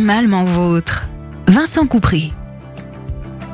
Animalement vôtre. Vincent Coupry.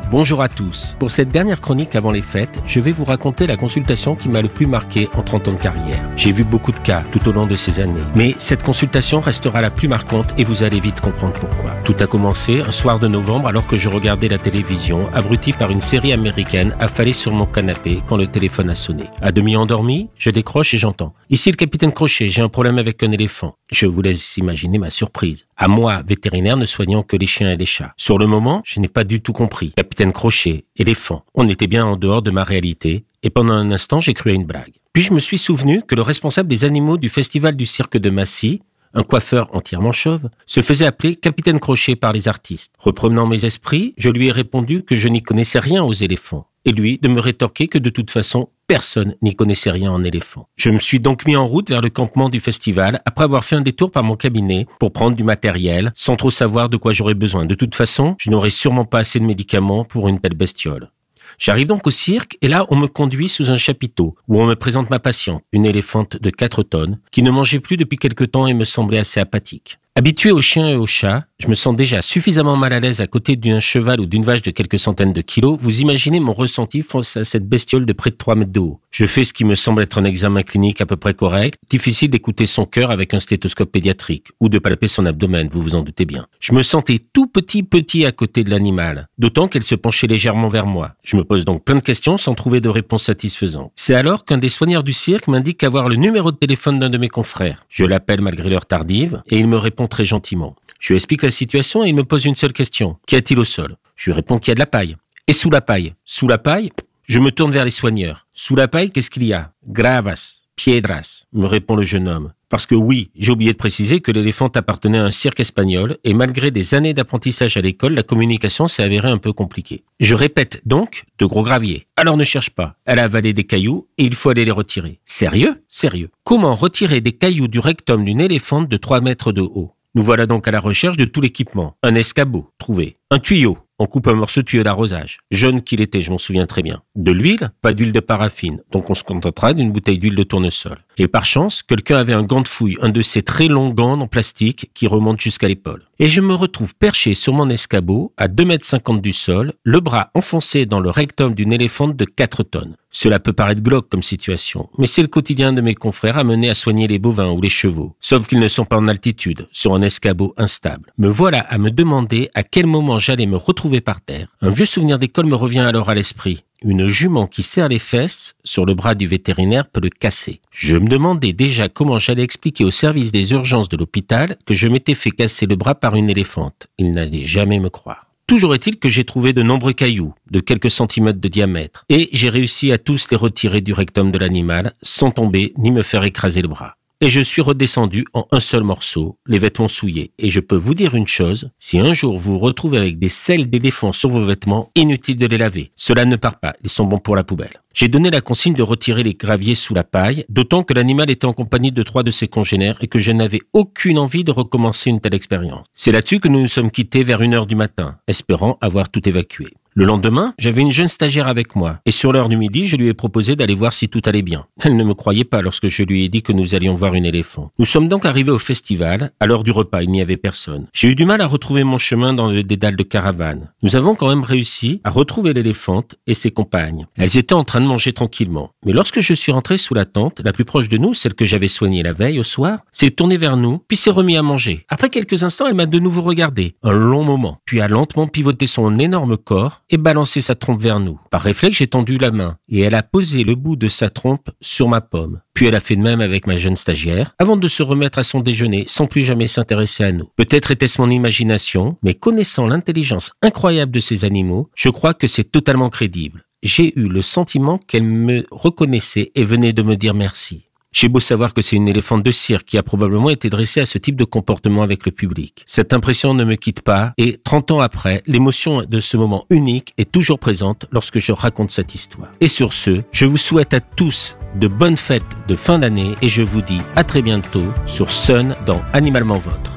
Bonjour à tous. Pour cette dernière chronique avant les fêtes, je vais vous raconter la consultation qui m'a le plus marqué en 30 ans de carrière. J'ai vu beaucoup de cas tout au long de ces années, mais cette consultation restera la plus marquante et vous allez vite comprendre pourquoi. Tout a commencé un soir de novembre alors que je regardais la télévision, abruti par une série américaine affalée sur mon canapé quand le téléphone a sonné. À demi endormi, je décroche et j'entends. Ici le capitaine Crochet, j'ai un problème avec un éléphant. Je vous laisse imaginer ma surprise. À moi, vétérinaire, ne soignant que les chiens et les chats. Sur le moment, je n'ai pas du tout compris. Crochet, éléphant. On était bien en dehors de ma réalité, et pendant un instant, j'ai cru à une blague. Puis je me suis souvenu que le responsable des animaux du festival du cirque de Massy, un coiffeur entièrement chauve, se faisait appeler Capitaine Crochet par les artistes. Reprenant mes esprits, je lui ai répondu que je n'y connaissais rien aux éléphants et lui de me rétorquer que de toute façon, personne n'y connaissait rien en éléphant. Je me suis donc mis en route vers le campement du festival après avoir fait un détour par mon cabinet pour prendre du matériel sans trop savoir de quoi j'aurais besoin. De toute façon, je n'aurais sûrement pas assez de médicaments pour une telle bestiole. J'arrive donc au cirque et là on me conduit sous un chapiteau où on me présente ma patiente, une éléphante de 4 tonnes, qui ne mangeait plus depuis quelque temps et me semblait assez apathique. Habitué aux chiens et aux chats, je me sens déjà suffisamment mal à l'aise à côté d'un cheval ou d'une vache de quelques centaines de kilos. Vous imaginez mon ressenti face à cette bestiole de près de 3 mètres de haut. Je fais ce qui me semble être un examen clinique à peu près correct. Difficile d'écouter son cœur avec un stéthoscope pédiatrique ou de palper son abdomen, vous vous en doutez bien. Je me sentais tout petit petit à côté de l'animal, d'autant qu'elle se penchait légèrement vers moi. Je me pose donc plein de questions sans trouver de réponse satisfaisante. C'est alors qu'un des soigneurs du cirque m'indique avoir le numéro de téléphone d'un de mes confrères. Je l'appelle malgré l'heure tardive et il me répond très gentiment. Je lui explique la situation et il me pose une seule question. Qu'y a-t-il au sol? Je lui réponds qu'il y a de la paille. Et sous la paille? Sous la paille? Je me tourne vers les soigneurs. Sous la paille, qu'est-ce qu'il y a? Gravas, piedras, me répond le jeune homme. Parce que oui, j'ai oublié de préciser que l'éléphant appartenait à un cirque espagnol et malgré des années d'apprentissage à l'école, la communication s'est avérée un peu compliquée. Je répète donc, de gros graviers. Alors ne cherche pas. Elle a avalé des cailloux et il faut aller les retirer. Sérieux? Sérieux? Comment retirer des cailloux du rectum d'une éléphante de 3 mètres de haut? Nous voilà donc à la recherche de tout l'équipement. Un escabeau, trouvé. Un tuyau, on coupe un morceau de tuyau d'arrosage. Jeune qu'il était, je m'en souviens très bien. De l'huile, pas d'huile de paraffine, donc on se contentera d'une bouteille d'huile de tournesol. Et par chance, quelqu'un avait un gant de fouille, un de ces très longs gants en plastique qui remontent jusqu'à l'épaule. Et je me retrouve perché sur mon escabeau, à 2 mètres 50 du sol, le bras enfoncé dans le rectum d'une éléphante de 4 tonnes. Cela peut paraître glauque comme situation, mais c'est le quotidien de mes confrères amenés à soigner les bovins ou les chevaux, sauf qu'ils ne sont pas en altitude, sur un escabeau instable. Me voilà à me demander à quel moment j'allais me retrouver par terre. Un vieux souvenir d'école me revient alors à l'esprit. Une jument qui serre les fesses sur le bras du vétérinaire peut le casser. Je me demandais déjà comment j'allais expliquer au service des urgences de l'hôpital que je m'étais fait casser le bras par une éléphante. Ils n'allaient jamais me croire. Toujours est-il que j'ai trouvé de nombreux cailloux, de quelques centimètres de diamètre, et j'ai réussi à tous les retirer du rectum de l'animal, sans tomber ni me faire écraser le bras et je suis redescendu en un seul morceau, les vêtements souillés. Et je peux vous dire une chose, si un jour vous vous retrouvez avec des selles d'éléphant sur vos vêtements, inutile de les laver. Cela ne part pas, ils sont bons pour la poubelle. J'ai donné la consigne de retirer les graviers sous la paille, d'autant que l'animal était en compagnie de trois de ses congénères et que je n'avais aucune envie de recommencer une telle expérience. C'est là-dessus que nous nous sommes quittés vers une heure du matin, espérant avoir tout évacué. Le lendemain, j'avais une jeune stagiaire avec moi, et sur l'heure du midi, je lui ai proposé d'aller voir si tout allait bien. Elle ne me croyait pas lorsque je lui ai dit que nous allions voir une éléphant. Nous sommes donc arrivés au festival, à l'heure du repas, il n'y avait personne. J'ai eu du mal à retrouver mon chemin dans le dédale de caravane. Nous avons quand même réussi à retrouver l'éléphante et ses compagnes. Elles étaient en train manger tranquillement. Mais lorsque je suis rentré sous la tente, la plus proche de nous, celle que j'avais soignée la veille au soir, s'est tournée vers nous, puis s'est remis à manger. Après quelques instants, elle m'a de nouveau regardé. Un long moment. Puis a lentement pivoté son énorme corps et balancé sa trompe vers nous. Par réflexe, j'ai tendu la main et elle a posé le bout de sa trompe sur ma pomme. Puis elle a fait de même avec ma jeune stagiaire, avant de se remettre à son déjeuner sans plus jamais s'intéresser à nous. Peut-être était-ce mon imagination, mais connaissant l'intelligence incroyable de ces animaux, je crois que c'est totalement crédible. J'ai eu le sentiment qu'elle me reconnaissait et venait de me dire merci. J'ai beau savoir que c'est une éléphante de cirque qui a probablement été dressée à ce type de comportement avec le public. Cette impression ne me quitte pas et 30 ans après, l'émotion de ce moment unique est toujours présente lorsque je raconte cette histoire. Et sur ce, je vous souhaite à tous de bonnes fêtes de fin d'année et je vous dis à très bientôt sur Sun dans Animalement Votre.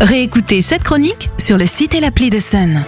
Réécoutez cette chronique sur le site et l'appli de Sun.